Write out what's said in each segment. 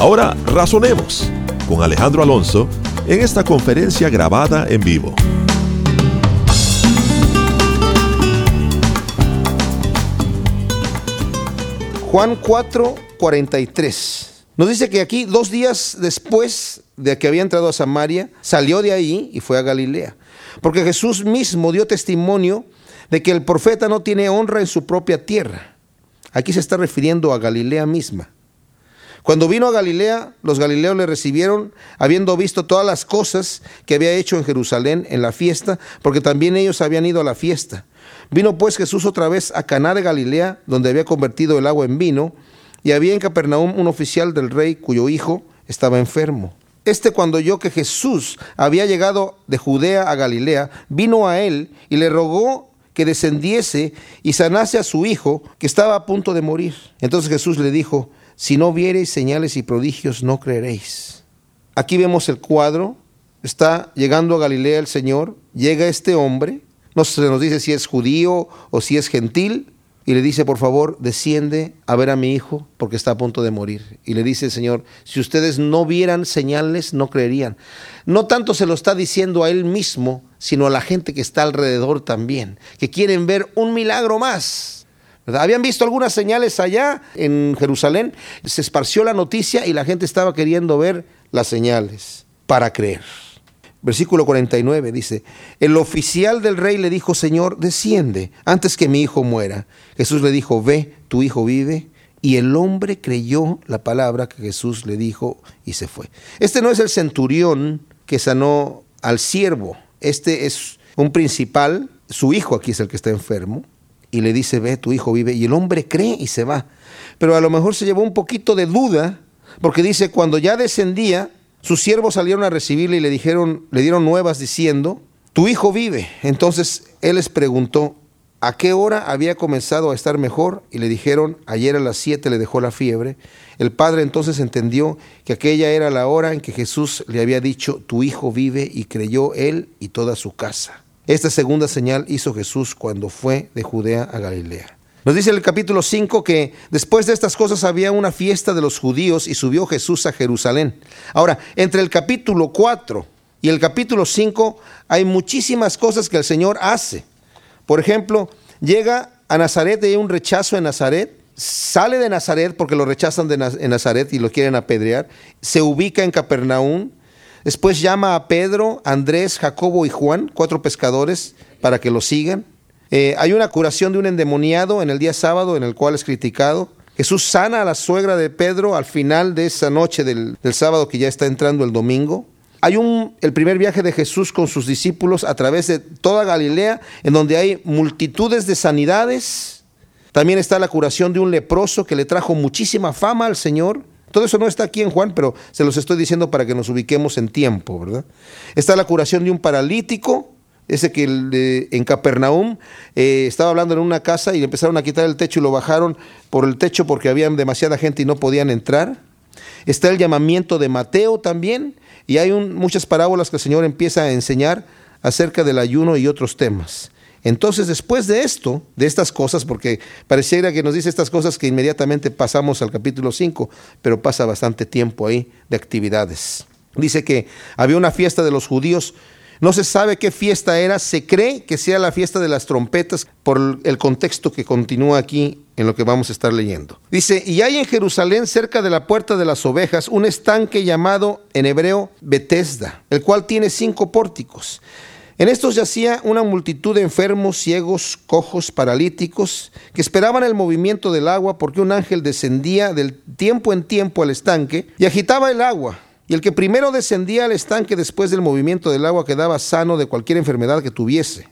Ahora razonemos con Alejandro Alonso en esta conferencia grabada en vivo. Juan 4, 43. Nos dice que aquí, dos días después de que había entrado a Samaria, salió de ahí y fue a Galilea. Porque Jesús mismo dio testimonio de que el profeta no tiene honra en su propia tierra. Aquí se está refiriendo a Galilea misma. Cuando vino a Galilea, los galileos le recibieron, habiendo visto todas las cosas que había hecho en Jerusalén en la fiesta, porque también ellos habían ido a la fiesta. Vino pues Jesús otra vez a Caná de Galilea, donde había convertido el agua en vino, y había en Capernaum un oficial del rey cuyo hijo estaba enfermo. Este cuando oyó que Jesús había llegado de Judea a Galilea, vino a él y le rogó que descendiese y sanase a su hijo, que estaba a punto de morir. Entonces Jesús le dijo, si no viereis señales y prodigios, no creeréis. Aquí vemos el cuadro, está llegando a Galilea el Señor, llega este hombre, no se nos dice si es judío o si es gentil, y le dice, por favor, desciende a ver a mi hijo porque está a punto de morir. Y le dice el Señor, si ustedes no vieran señales, no creerían. No tanto se lo está diciendo a él mismo, sino a la gente que está alrededor también, que quieren ver un milagro más. Habían visto algunas señales allá en Jerusalén, se esparció la noticia y la gente estaba queriendo ver las señales para creer. Versículo 49 dice, el oficial del rey le dijo, Señor, desciende antes que mi hijo muera. Jesús le dijo, ve, tu hijo vive. Y el hombre creyó la palabra que Jesús le dijo y se fue. Este no es el centurión que sanó al siervo, este es un principal, su hijo aquí es el que está enfermo, y le dice, ve, tu hijo vive. Y el hombre cree y se va. Pero a lo mejor se llevó un poquito de duda, porque dice, cuando ya descendía, sus siervos salieron a recibirle y le dijeron, le dieron nuevas diciendo, tu hijo vive. Entonces él les preguntó, ¿a qué hora había comenzado a estar mejor? Y le dijeron, ayer a las siete le dejó la fiebre. El padre entonces entendió que aquella era la hora en que Jesús le había dicho, tu hijo vive, y creyó él y toda su casa. Esta segunda señal hizo Jesús cuando fue de Judea a Galilea. Nos dice el capítulo 5 que después de estas cosas había una fiesta de los judíos y subió Jesús a Jerusalén. Ahora, entre el capítulo 4 y el capítulo 5 hay muchísimas cosas que el Señor hace. Por ejemplo, llega a Nazaret y hay un rechazo en Nazaret. Sale de Nazaret porque lo rechazan de Nazaret y lo quieren apedrear. Se ubica en Capernaum. Después llama a Pedro, Andrés, Jacobo y Juan, cuatro pescadores, para que lo sigan. Eh, hay una curación de un endemoniado en el día sábado en el cual es criticado. Jesús sana a la suegra de Pedro al final de esa noche del, del sábado que ya está entrando el domingo. Hay un, el primer viaje de Jesús con sus discípulos a través de toda Galilea, en donde hay multitudes de sanidades. También está la curación de un leproso que le trajo muchísima fama al Señor. Todo eso no está aquí en Juan, pero se los estoy diciendo para que nos ubiquemos en tiempo, ¿verdad? Está la curación de un paralítico ese que en Capernaum eh, estaba hablando en una casa y le empezaron a quitar el techo y lo bajaron por el techo porque había demasiada gente y no podían entrar. Está el llamamiento de Mateo también y hay muchas parábolas que el Señor empieza a enseñar acerca del ayuno y otros temas. Entonces, después de esto, de estas cosas, porque pareciera que nos dice estas cosas que inmediatamente pasamos al capítulo 5, pero pasa bastante tiempo ahí de actividades. Dice que había una fiesta de los judíos no se sabe qué fiesta era, se cree que sea la fiesta de las trompetas por el contexto que continúa aquí en lo que vamos a estar leyendo. Dice, y hay en Jerusalén, cerca de la puerta de las ovejas, un estanque llamado en hebreo Betesda, el cual tiene cinco pórticos. En estos yacía una multitud de enfermos, ciegos, cojos, paralíticos, que esperaban el movimiento del agua porque un ángel descendía del tiempo en tiempo al estanque y agitaba el agua. Y el que primero descendía al estanque después del movimiento del agua quedaba sano de cualquier enfermedad que tuviese.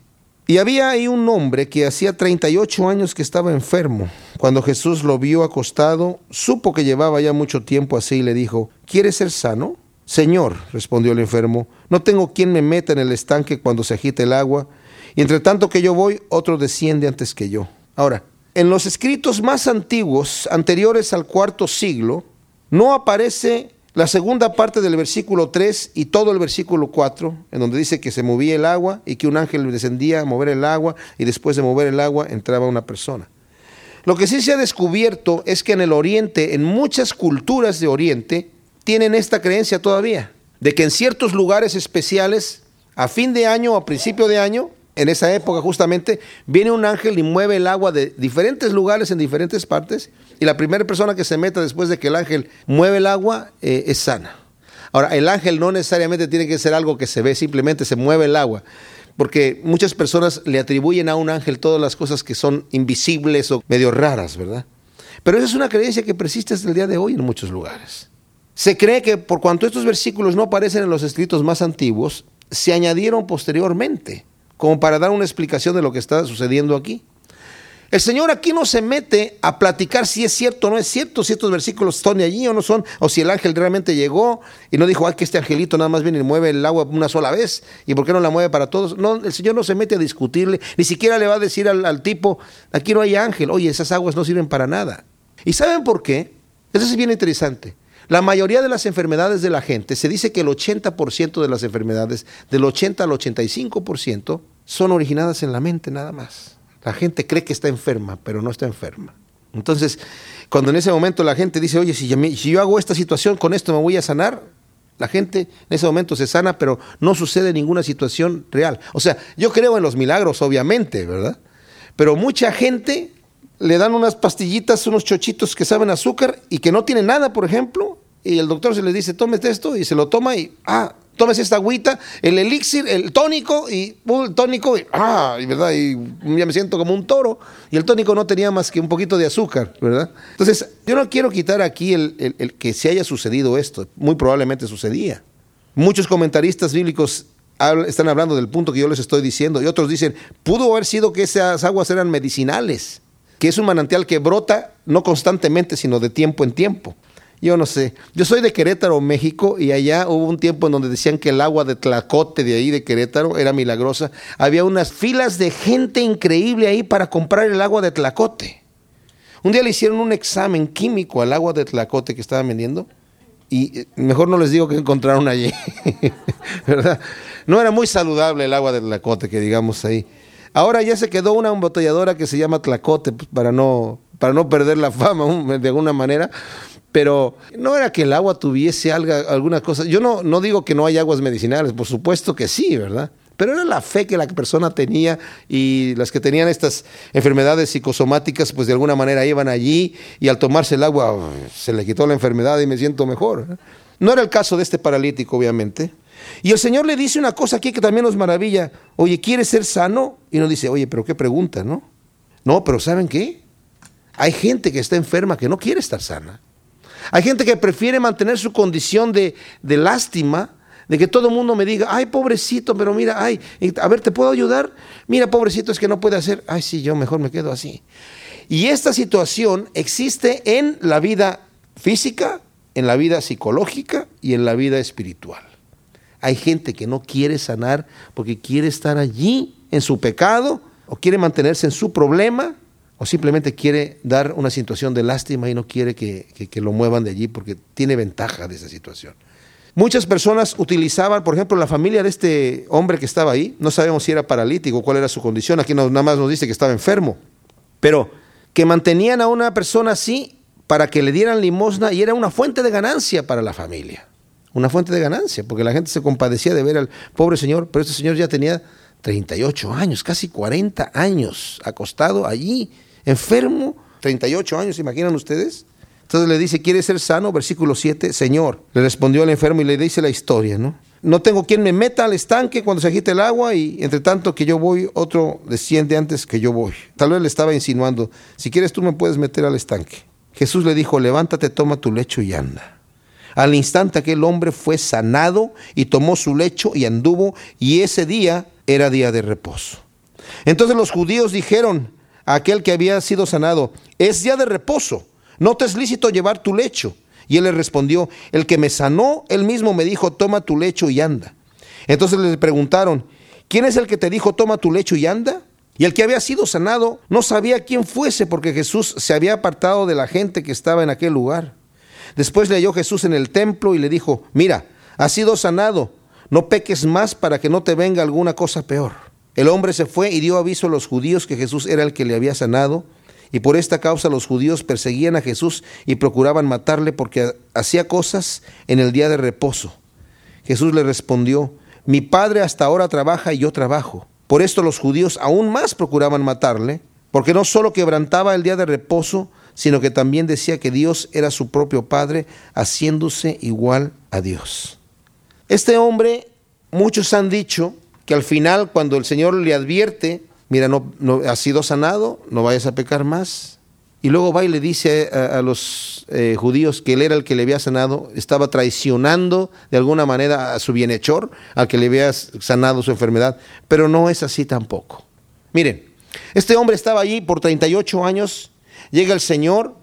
Y había ahí un hombre que hacía 38 años que estaba enfermo. Cuando Jesús lo vio acostado, supo que llevaba ya mucho tiempo así y le dijo, ¿quieres ser sano? Señor, respondió el enfermo, no tengo quien me meta en el estanque cuando se agite el agua, y entre tanto que yo voy, otro desciende antes que yo. Ahora, en los escritos más antiguos, anteriores al cuarto siglo, no aparece la segunda parte del versículo 3 y todo el versículo 4, en donde dice que se movía el agua y que un ángel descendía a mover el agua y después de mover el agua entraba una persona. Lo que sí se ha descubierto es que en el Oriente, en muchas culturas de Oriente, tienen esta creencia todavía, de que en ciertos lugares especiales, a fin de año o a principio de año, en esa época justamente, viene un ángel y mueve el agua de diferentes lugares en diferentes partes y la primera persona que se meta después de que el ángel mueve el agua eh, es sana. Ahora, el ángel no necesariamente tiene que ser algo que se ve, simplemente se mueve el agua. Porque muchas personas le atribuyen a un ángel todas las cosas que son invisibles o medio raras, ¿verdad? Pero esa es una creencia que persiste hasta el día de hoy en muchos lugares. Se cree que por cuanto estos versículos no aparecen en los escritos más antiguos, se añadieron posteriormente, como para dar una explicación de lo que está sucediendo aquí. El Señor aquí no se mete a platicar si es cierto o no es cierto, si estos versículos están allí o no son, o si el ángel realmente llegó y no dijo, ay, que este angelito nada más viene y mueve el agua una sola vez, y por qué no la mueve para todos. No, el Señor no se mete a discutirle, ni siquiera le va a decir al, al tipo, aquí no hay ángel, oye, esas aguas no sirven para nada. ¿Y saben por qué? Eso es bien interesante. La mayoría de las enfermedades de la gente, se dice que el 80% de las enfermedades, del 80 al 85%, son originadas en la mente nada más. La gente cree que está enferma, pero no está enferma. Entonces, cuando en ese momento la gente dice, oye, si yo, hago esta situación, con esto me voy a sanar, la gente en ese momento se sana, pero no sucede ninguna situación real. O sea, yo creo en los milagros, obviamente, ¿verdad? Pero mucha gente le dan unas pastillitas, unos chochitos que saben azúcar y que no tienen nada, por ejemplo, y el doctor se le dice, tómete esto, y se lo toma y, ah, tomes esta agüita, el elixir, el tónico, y uh, el tónico, y, ah, y, ¿verdad? Y ya me siento como un toro. Y el tónico no tenía más que un poquito de azúcar, ¿verdad? Entonces, yo no quiero quitar aquí el, el que se haya sucedido esto, muy probablemente sucedía. Muchos comentaristas bíblicos están hablando del punto que yo les estoy diciendo, y otros dicen, pudo haber sido que esas aguas eran medicinales, que es un manantial que brota no constantemente, sino de tiempo en tiempo. Yo no sé. Yo soy de Querétaro, México, y allá hubo un tiempo en donde decían que el agua de Tlacote de ahí de Querétaro era milagrosa. Había unas filas de gente increíble ahí para comprar el agua de Tlacote. Un día le hicieron un examen químico al agua de Tlacote que estaban vendiendo y eh, mejor no les digo que encontraron allí, ¿verdad? No era muy saludable el agua de Tlacote que digamos ahí. Ahora ya se quedó una embotelladora que se llama Tlacote pues, para no para no perder la fama de alguna manera, pero no era que el agua tuviese alguna cosa. Yo no, no digo que no hay aguas medicinales, por supuesto que sí, ¿verdad? Pero era la fe que la persona tenía y las que tenían estas enfermedades psicosomáticas, pues de alguna manera iban allí y al tomarse el agua se le quitó la enfermedad y me siento mejor. No era el caso de este paralítico, obviamente. Y el Señor le dice una cosa aquí que también nos maravilla. Oye, ¿quieres ser sano? Y nos dice, oye, pero qué pregunta, ¿no? No, pero ¿saben qué? Hay gente que está enferma que no quiere estar sana. Hay gente que prefiere mantener su condición de, lástima, de que todo el mundo me diga, ay, pobrecito, pero mira, ay, a ver, ¿te puedo ayudar? Mira, pobrecito, es que no puede hacer. Ay, sí, yo mejor me quedo así. Y esta situación existe en la vida física, en la vida psicológica y en la vida espiritual. Hay gente que no quiere sanar porque quiere estar allí en su pecado o quiere mantenerse en su problema o simplemente quiere dar una situación de lástima y no quiere que, lo muevan de allí porque tiene ventaja de esa situación. Muchas personas utilizaban, por ejemplo, la familia de este hombre que estaba ahí, no sabemos si era paralítico, cuál era su condición, aquí nada más nos dice que estaba enfermo, pero que mantenían a una persona así para que le dieran limosna y era una fuente de ganancia para la familia, una fuente de ganancia, porque la gente se compadecía de ver al pobre señor, pero este señor ya tenía 38 años, casi 40 años, acostado allí enfermo, 38 años, imaginan ustedes? Entonces le dice, ¿quiere ser sano? Versículo 7, Señor. Le respondió el enfermo y le dice la historia, ¿no? No tengo quien me meta al estanque cuando se agite el agua y entre tanto que yo voy, otro desciende antes que yo voy. Tal vez le estaba insinuando, si quieres tú me puedes meter al estanque. Jesús le dijo, levántate, toma tu lecho y anda. Al instante aquel hombre fue sanado y tomó su lecho y anduvo y ese día era día de reposo. Entonces los judíos dijeron a aquel que había sido sanado, es día de reposo, no te es lícito llevar tu lecho. Y él le respondió, el que me sanó, él mismo me dijo, toma tu lecho y anda. Entonces le preguntaron, ¿quién es el que te dijo, toma tu lecho y anda? Y el que había sido sanado no sabía quién fuese porque Jesús se había apartado de la gente que estaba en aquel lugar. Después le halló Jesús en el templo y le dijo, mira, has sido sanado, no peques más para que no te venga alguna cosa peor. El hombre se fue y dio aviso a los judíos que Jesús era el que le había sanado, y por esta causa los judíos perseguían a Jesús y procuraban matarle porque hacía cosas en el día de reposo. Jesús le respondió, mi padre hasta ahora trabaja y yo trabajo. Por esto los judíos aún más procuraban matarle, porque no solo quebrantaba el día de reposo, sino que también decía que Dios era su propio Padre, haciéndose igual a Dios. Este hombre, muchos han dicho que al final cuando el Señor le advierte, mira, no, has sido sanado, no vayas a pecar más, y luego va y le dice a, los eh, judíos que él era el que le había sanado, estaba traicionando de alguna manera a su bienhechor, al que le había sanado su enfermedad, pero no es así tampoco. Miren, este hombre estaba allí por 38 años, llega el Señor,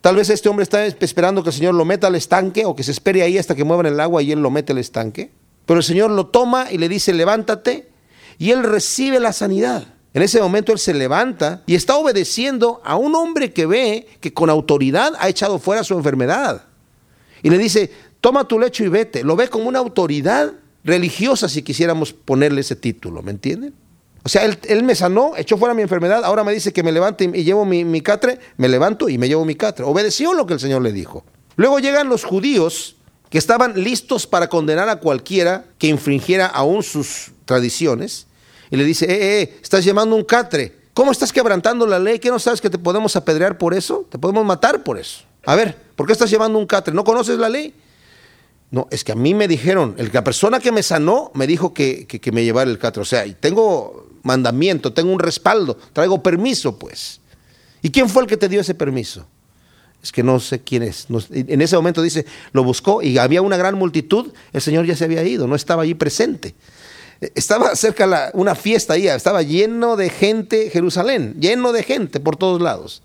tal vez este hombre está esperando que el Señor lo meta al estanque o que se espere ahí hasta que muevan el agua y él lo mete al estanque, pero el Señor lo toma y le dice, levántate, y él recibe la sanidad. En ese momento él se levanta y está obedeciendo a un hombre que ve que con autoridad ha echado fuera su enfermedad. Y le dice, toma tu lecho y vete. Lo ve como una autoridad religiosa si quisiéramos ponerle ese título, ¿me entienden? O sea, él, me sanó, echó fuera mi enfermedad, ahora me dice que me levante y, llevo mi, catre, me levanto y me llevo mi catre. Obedeció lo que el Señor le dijo. Luego llegan los judíos que estaban listos para condenar a cualquiera que infringiera aún sus tradiciones y le dice, eh, eh, estás llamando un catre. ¿Cómo estás quebrantando la ley? ¿Qué no sabes que te podemos apedrear por eso? Te podemos matar por eso. A ver, ¿por qué estás llevando un catre? ¿No conoces la ley? No, es que a mí me dijeron, la persona que me sanó me dijo que, que, me llevara el catre. O sea, y tengo mandamiento, tengo un respaldo, traigo permiso, pues. ¿Y quién fue el que te dio ese permiso? Es que no sé quién es. en ese momento dice, lo buscó y había una gran multitud, el Señor ya se había ido, no estaba allí presente. Estaba cerca la, una fiesta ahí, estaba lleno de gente Jerusalén, lleno de gente por todos lados.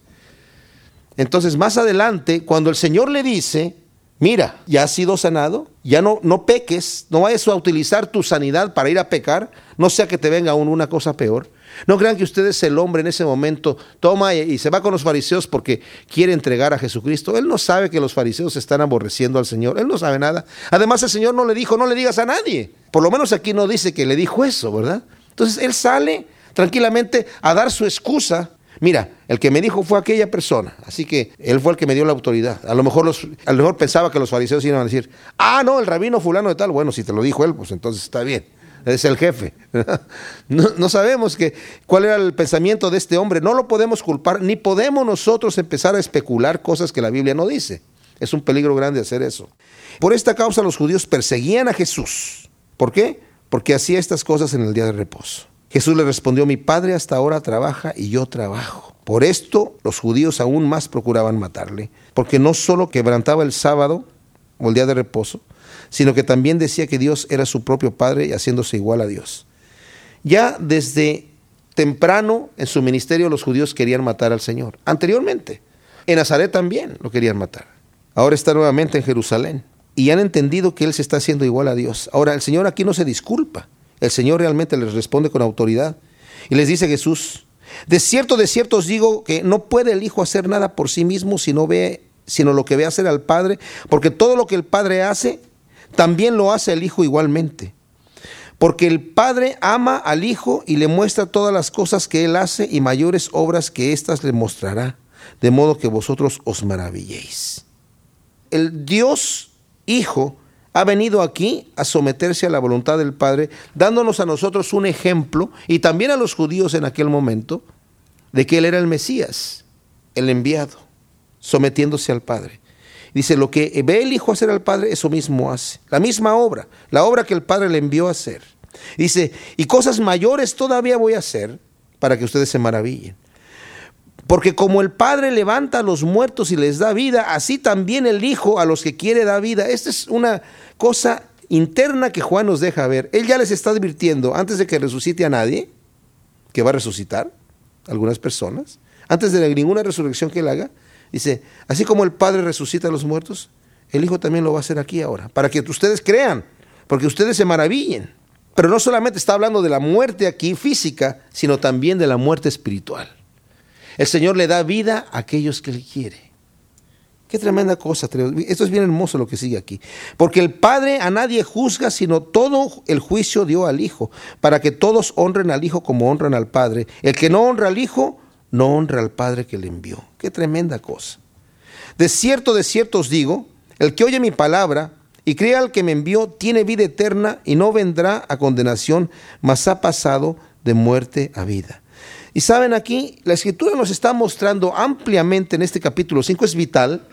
Entonces, más adelante, cuando el Señor le dice, mira, ya has sido sanado, ya no, no peques, no vayas a utilizar tu sanidad para ir a pecar, no sea que te venga aún una cosa peor. No crean que ustedes el hombre en ese momento toma y, se va con los fariseos porque quiere entregar a Jesucristo. Él no sabe que los fariseos están aborreciendo al Señor. Él no sabe nada. Además, el Señor no le dijo, no le digas a nadie. Por lo menos aquí no dice que le dijo eso, ¿verdad? Entonces él sale tranquilamente a dar su excusa. Mira, el que me dijo fue aquella persona, así que él fue el que me dio la autoridad. A lo mejor, a lo mejor pensaba que los fariseos iban a decir, ah, no, el rabino fulano de tal. Bueno, si te lo dijo él, pues entonces está bien es el jefe. No, sabemos que, cuál era el pensamiento de este hombre. No lo podemos culpar, ni podemos nosotros empezar a especular cosas que la Biblia no dice. Es un peligro grande hacer eso. Por esta causa los judíos perseguían a Jesús. ¿Por qué? Porque hacía estas cosas en el día de reposo. Jesús le respondió, mi padre hasta ahora trabaja y yo trabajo. Por esto los judíos aún más procuraban matarle, porque no solo quebrantaba el sábado o el día de reposo, sino que también decía que Dios era su propio Padre y haciéndose igual a Dios. Ya desde temprano en su ministerio los judíos querían matar al Señor. Anteriormente, en Nazaret también lo querían matar. Ahora está nuevamente en Jerusalén y han entendido que Él se está haciendo igual a Dios. Ahora, el Señor aquí no se disculpa. El Señor realmente les responde con autoridad. Y les dice Jesús, de cierto, de cierto os digo que no puede el Hijo hacer nada por sí mismo si no ve, sino lo que ve hacer al Padre, porque todo lo que el Padre hace, también lo hace el Hijo igualmente. Porque el Padre ama al Hijo y le muestra todas las cosas que Él hace y mayores obras que éstas le mostrará, de modo que vosotros os maravilléis. El Dios Hijo ha venido aquí a someterse a la voluntad del Padre, dándonos a nosotros un ejemplo y también a los judíos en aquel momento de que Él era el Mesías, el enviado, sometiéndose al Padre. Dice, lo que ve el Hijo hacer al Padre, eso mismo hace. La misma obra, la obra que el Padre le envió a hacer. Dice, y cosas mayores todavía voy a hacer para que ustedes se maravillen. Porque como el Padre levanta a los muertos y les da vida, así también el Hijo a los que quiere da vida. Esta es una cosa interna que Juan nos deja ver. Él ya les está advirtiendo, antes de que resucite a nadie, que va a resucitar algunas personas. Antes de ninguna resurrección que él haga, dice, así como el Padre resucita a los muertos, el Hijo también lo va a hacer aquí ahora, para que ustedes crean, porque ustedes se maravillen. Pero no solamente está hablando de la muerte aquí física, sino también de la muerte espiritual. El Señor le da vida a aquellos que Él quiere. Qué tremenda cosa. Esto es bien hermoso lo que sigue aquí. Porque el Padre a nadie juzga, sino todo el juicio dio al Hijo, para que todos honren al Hijo como honran al Padre. El que no honra al Hijo, no honra al Padre que le envió. Qué tremenda cosa. De cierto, de cierto os digo, el que oye mi palabra y crea al que me envió, tiene vida eterna y no vendrá a condenación, mas ha pasado de muerte a vida. Y saben aquí, la escritura nos está mostrando ampliamente en este capítulo 5, es vital,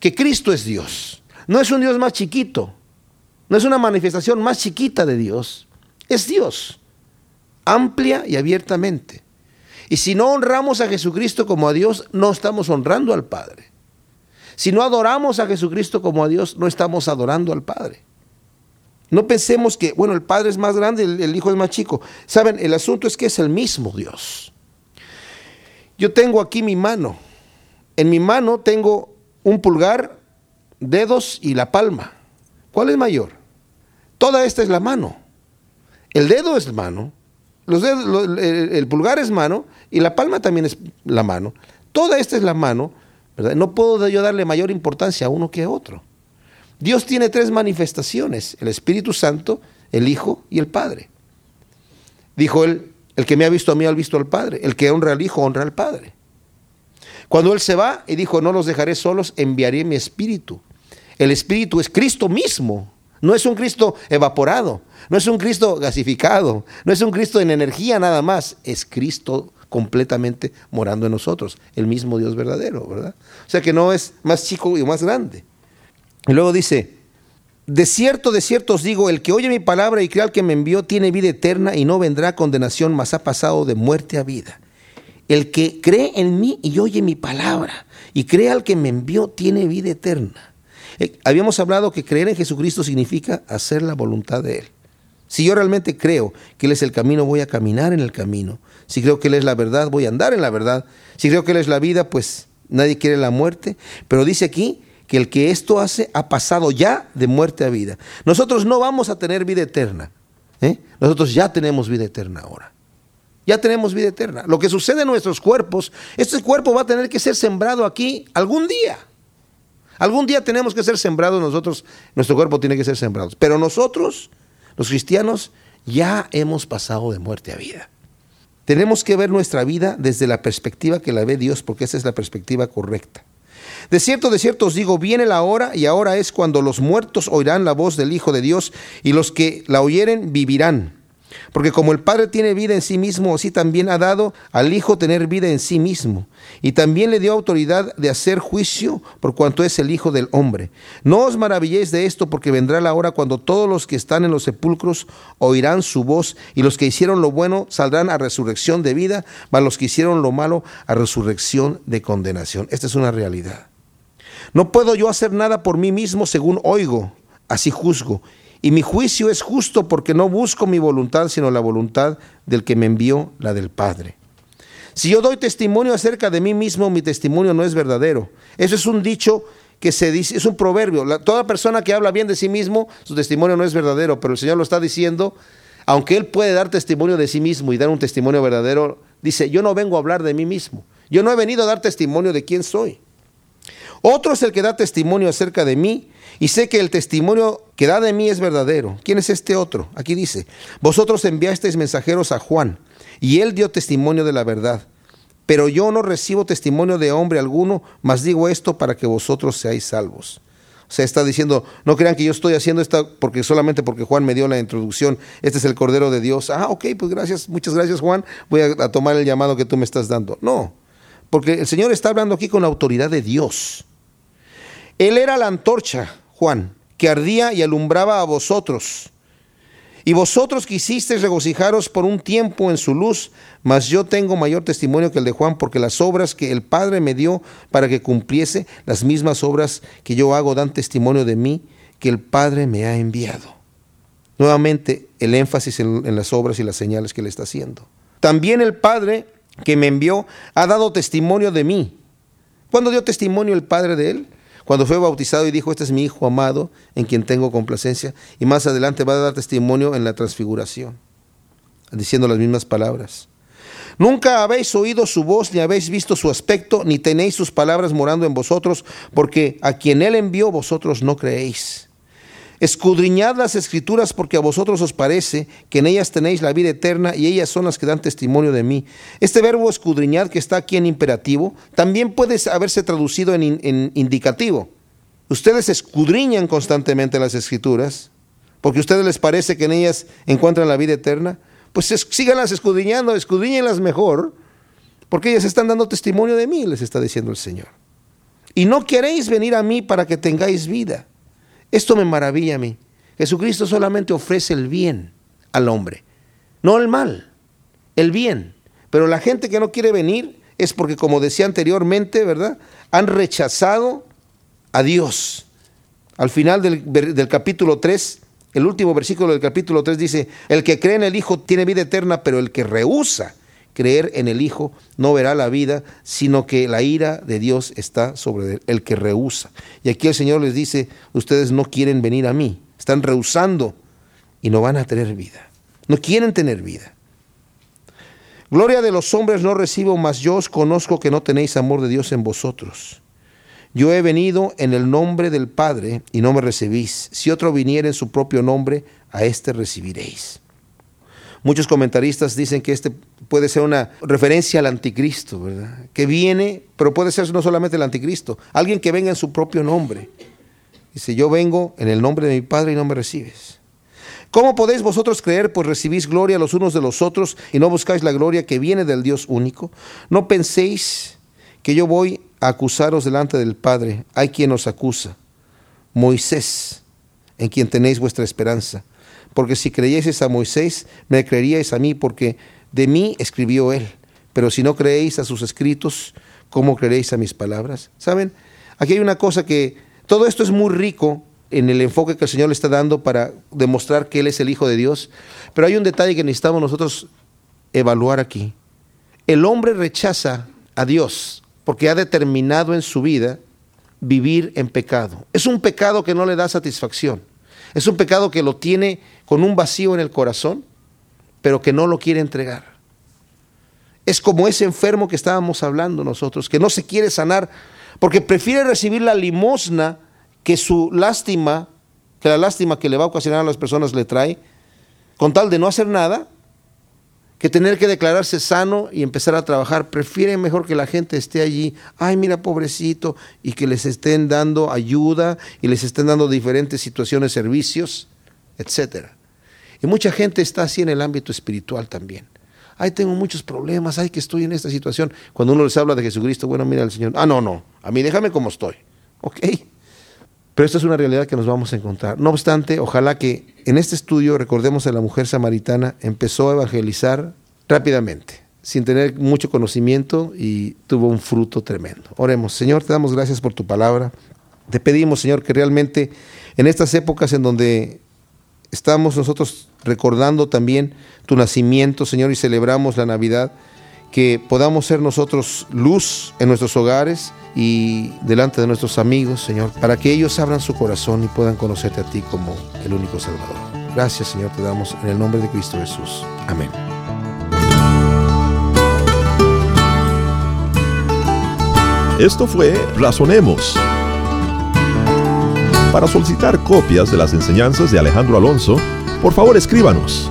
que Cristo es Dios. No es un Dios más chiquito, no es una manifestación más chiquita de Dios, es Dios, amplia y abiertamente. Y si no honramos a Jesucristo como a Dios, no estamos honrando al Padre. Si no adoramos a Jesucristo como a Dios, no estamos adorando al Padre. No pensemos que, bueno, el Padre es más grande, el, el, Hijo es más chico. Saben, el asunto es que es el mismo Dios. Yo tengo aquí mi mano. En mi mano tengo un pulgar, dedos y la palma. ¿Cuál es mayor? Toda esta es la mano. El dedo es mano, los dedos, el, pulgar es mano y la palma también es la mano. Toda esta es la mano. No puedo yo darle mayor importancia a uno que a otro. Dios tiene tres manifestaciones, el Espíritu Santo, el Hijo y el Padre. Dijo él, el que me ha visto a mí ha visto al Padre. El que honra al Hijo honra al Padre. Cuando Él se va y dijo, no los dejaré solos, enviaré mi Espíritu. El Espíritu es Cristo mismo. No es un Cristo evaporado, no es un Cristo gasificado, no es un Cristo en energía nada más, es Cristo completamente morando en nosotros, el mismo Dios verdadero, ¿verdad? O sea que no es más chico y más grande. Y luego dice, de cierto, de cierto os digo, el que oye mi palabra y crea al que me envió tiene vida eterna y no vendrá condenación, mas ha pasado de muerte a vida. El que cree en mí y oye mi palabra y cree al que me envió tiene vida eterna. Eh, habíamos hablado que creer en Jesucristo significa hacer la voluntad de Él. Si yo realmente creo que Él es el camino, voy a caminar en el camino. Si creo que Él es la verdad, voy a andar en la verdad. Si creo que Él es la vida, pues nadie quiere la muerte. Pero dice aquí que el que esto hace ha pasado ya de muerte a vida. Nosotros no vamos a tener vida eterna. ¿eh? Nosotros ya tenemos vida eterna ahora. Ya tenemos vida eterna. Lo que sucede en nuestros cuerpos, este cuerpo va a tener que ser sembrado aquí algún día. Algún día tenemos que ser sembrados nosotros, nuestro cuerpo tiene que ser sembrado. Pero nosotros, los cristianos, ya hemos pasado de muerte a vida. Tenemos que ver nuestra vida desde la perspectiva que la ve Dios, porque esa es la perspectiva correcta. De cierto, de cierto os digo, viene la hora y ahora es cuando los muertos oirán la voz del Hijo de Dios y los que la oyeren vivirán. Porque como el Padre tiene vida en sí mismo, así también ha dado al Hijo tener vida en sí mismo. Y también le dio autoridad de hacer juicio por cuanto es el Hijo del Hombre. No os maravilléis de esto, porque vendrá la hora cuando todos los que están en los sepulcros oirán su voz, y los que hicieron lo bueno saldrán a resurrección de vida, mas los que hicieron lo malo a resurrección de condenación. Esta es una realidad. No puedo yo hacer nada por mí mismo según oigo, así juzgo. Y mi juicio es justo porque no busco mi voluntad, sino la voluntad del que me envió, la del Padre. Si yo doy testimonio acerca de mí mismo, mi testimonio no es verdadero. Eso es un dicho que se dice, es un proverbio. Toda persona que habla bien de sí mismo, su testimonio no es verdadero, pero el Señor lo está diciendo, aunque Él puede dar testimonio de sí mismo y dar un testimonio verdadero, dice, yo no vengo a hablar de mí mismo. Yo no he venido a dar testimonio de quién soy. Otro es el que da testimonio acerca de mí, y sé que el testimonio que da de mí es verdadero. ¿Quién es este otro? Aquí dice, vosotros enviasteis mensajeros a Juan, y él dio testimonio de la verdad. Pero yo no recibo testimonio de hombre alguno, mas digo esto para que vosotros seáis salvos. O sea, está diciendo, no crean que yo estoy haciendo esto porque solamente porque Juan me dio la introducción, este es el Cordero de Dios. Ah, ok, pues gracias, muchas gracias Juan, voy a, tomar el llamado que tú me estás dando. No, porque el Señor está hablando aquí con la autoridad de Dios. Él era la antorcha, Juan, que ardía y alumbraba a vosotros. Y vosotros quisisteis regocijaros por un tiempo en su luz, mas yo tengo mayor testimonio que el de Juan, porque las obras que el Padre me dio para que cumpliese, las mismas obras que yo hago dan testimonio de mí, que el Padre me ha enviado. Nuevamente, el énfasis en, las obras y las señales que le está haciendo. También el Padre que me envió ha dado testimonio de mí. ¿Cuándo dio testimonio el Padre de él? Cuando fue bautizado y dijo, este es mi Hijo amado, en quien tengo complacencia. Y más adelante va a dar testimonio en la transfiguración, diciendo las mismas palabras. Nunca habéis oído su voz, ni habéis visto su aspecto, ni tenéis sus palabras morando en vosotros, porque a quien él envió vosotros no creéis. Escudriñad las escrituras porque a vosotros os parece que en ellas tenéis la vida eterna y ellas son las que dan testimonio de mí. Este verbo escudriñad que está aquí en imperativo también puede haberse traducido en, indicativo. Ustedes escudriñan constantemente las escrituras porque a ustedes les parece que en ellas encuentran la vida eterna. Pues síganlas escudriñando, escudriñenlas mejor porque ellas están dando testimonio de mí, les está diciendo el Señor. Y no queréis venir a mí para que tengáis vida. Esto me maravilla a mí. Jesucristo solamente ofrece el bien al hombre, no el mal, el bien. Pero la gente que no quiere venir es porque, como decía anteriormente, ¿verdad? Han rechazado a Dios. Al final del, del, capítulo 3, el último versículo del capítulo 3 dice, el que cree en el Hijo tiene vida eterna, pero el que rehúsa creer en el Hijo no verá la vida, sino que la ira de Dios está sobre el que rehúsa. Y aquí el Señor les dice, ustedes no quieren venir a mí, están rehusando y no van a tener vida. No quieren tener vida. Gloria de los hombres no recibo, mas yo os conozco que no tenéis amor de Dios en vosotros. Yo he venido en el nombre del Padre y no me recibís. Si otro viniera en su propio nombre, a éste recibiréis. Muchos comentaristas dicen que este puede ser una referencia al anticristo, ¿verdad? Que viene, pero puede ser no solamente el anticristo, alguien que venga en su propio nombre. Dice, yo vengo en el nombre de mi Padre y no me recibes. ¿Cómo podéis vosotros creer, pues recibís gloria los unos de los otros y no buscáis la gloria que viene del Dios único? No penséis que yo voy a acusaros delante del Padre. Hay quien os acusa, Moisés, en quien tenéis vuestra esperanza porque si creyeseis a Moisés, me creeríais a mí, porque de mí escribió él. Pero si no creéis a sus escritos, ¿cómo creeréis a mis palabras? ¿Saben? Aquí hay una cosa que todo esto es muy rico en el enfoque que el Señor le está dando para demostrar que Él es el Hijo de Dios. Pero hay un detalle que necesitamos nosotros evaluar aquí. El hombre rechaza a Dios porque ha determinado en su vida vivir en pecado. Es un pecado que no le da satisfacción. Es un pecado que lo tiene con un vacío en el corazón, pero que no lo quiere entregar. Es como ese enfermo que estábamos hablando nosotros, que no se quiere sanar porque prefiere recibir la limosna que su lástima, que la lástima que le va a ocasionar a las personas le trae, con tal de no hacer nada, que tener que declararse sano y empezar a trabajar. Prefiere mejor que la gente esté allí, ay mira pobrecito, y que les estén dando ayuda y les estén dando diferentes situaciones, servicios, etc. Y mucha gente está así en el ámbito espiritual también. Ay, tengo muchos problemas, ay, que estoy en esta situación. Cuando uno les habla de Jesucristo, bueno, mira al Señor, ah, no, no, a mí déjame como estoy. Ok. Pero esta es una realidad que nos vamos a encontrar. No obstante, ojalá que en este estudio recordemos a la mujer samaritana, empezó a evangelizar rápidamente, sin tener mucho conocimiento y tuvo un fruto tremendo. Oremos, Señor, te damos gracias por tu palabra. Te pedimos, Señor, que realmente en estas épocas en donde estamos nosotros recordando también tu nacimiento, Señor, y celebramos la Navidad, que podamos ser nosotros luz en nuestros hogares y delante de nuestros amigos, Señor, para que ellos abran su corazón y puedan conocerte a ti como el único Salvador. Gracias, Señor, te damos en el nombre de Cristo Jesús. Amén. Esto fue Razonemos. Para solicitar copias de las enseñanzas de Alejandro Alonso, por favor escríbanos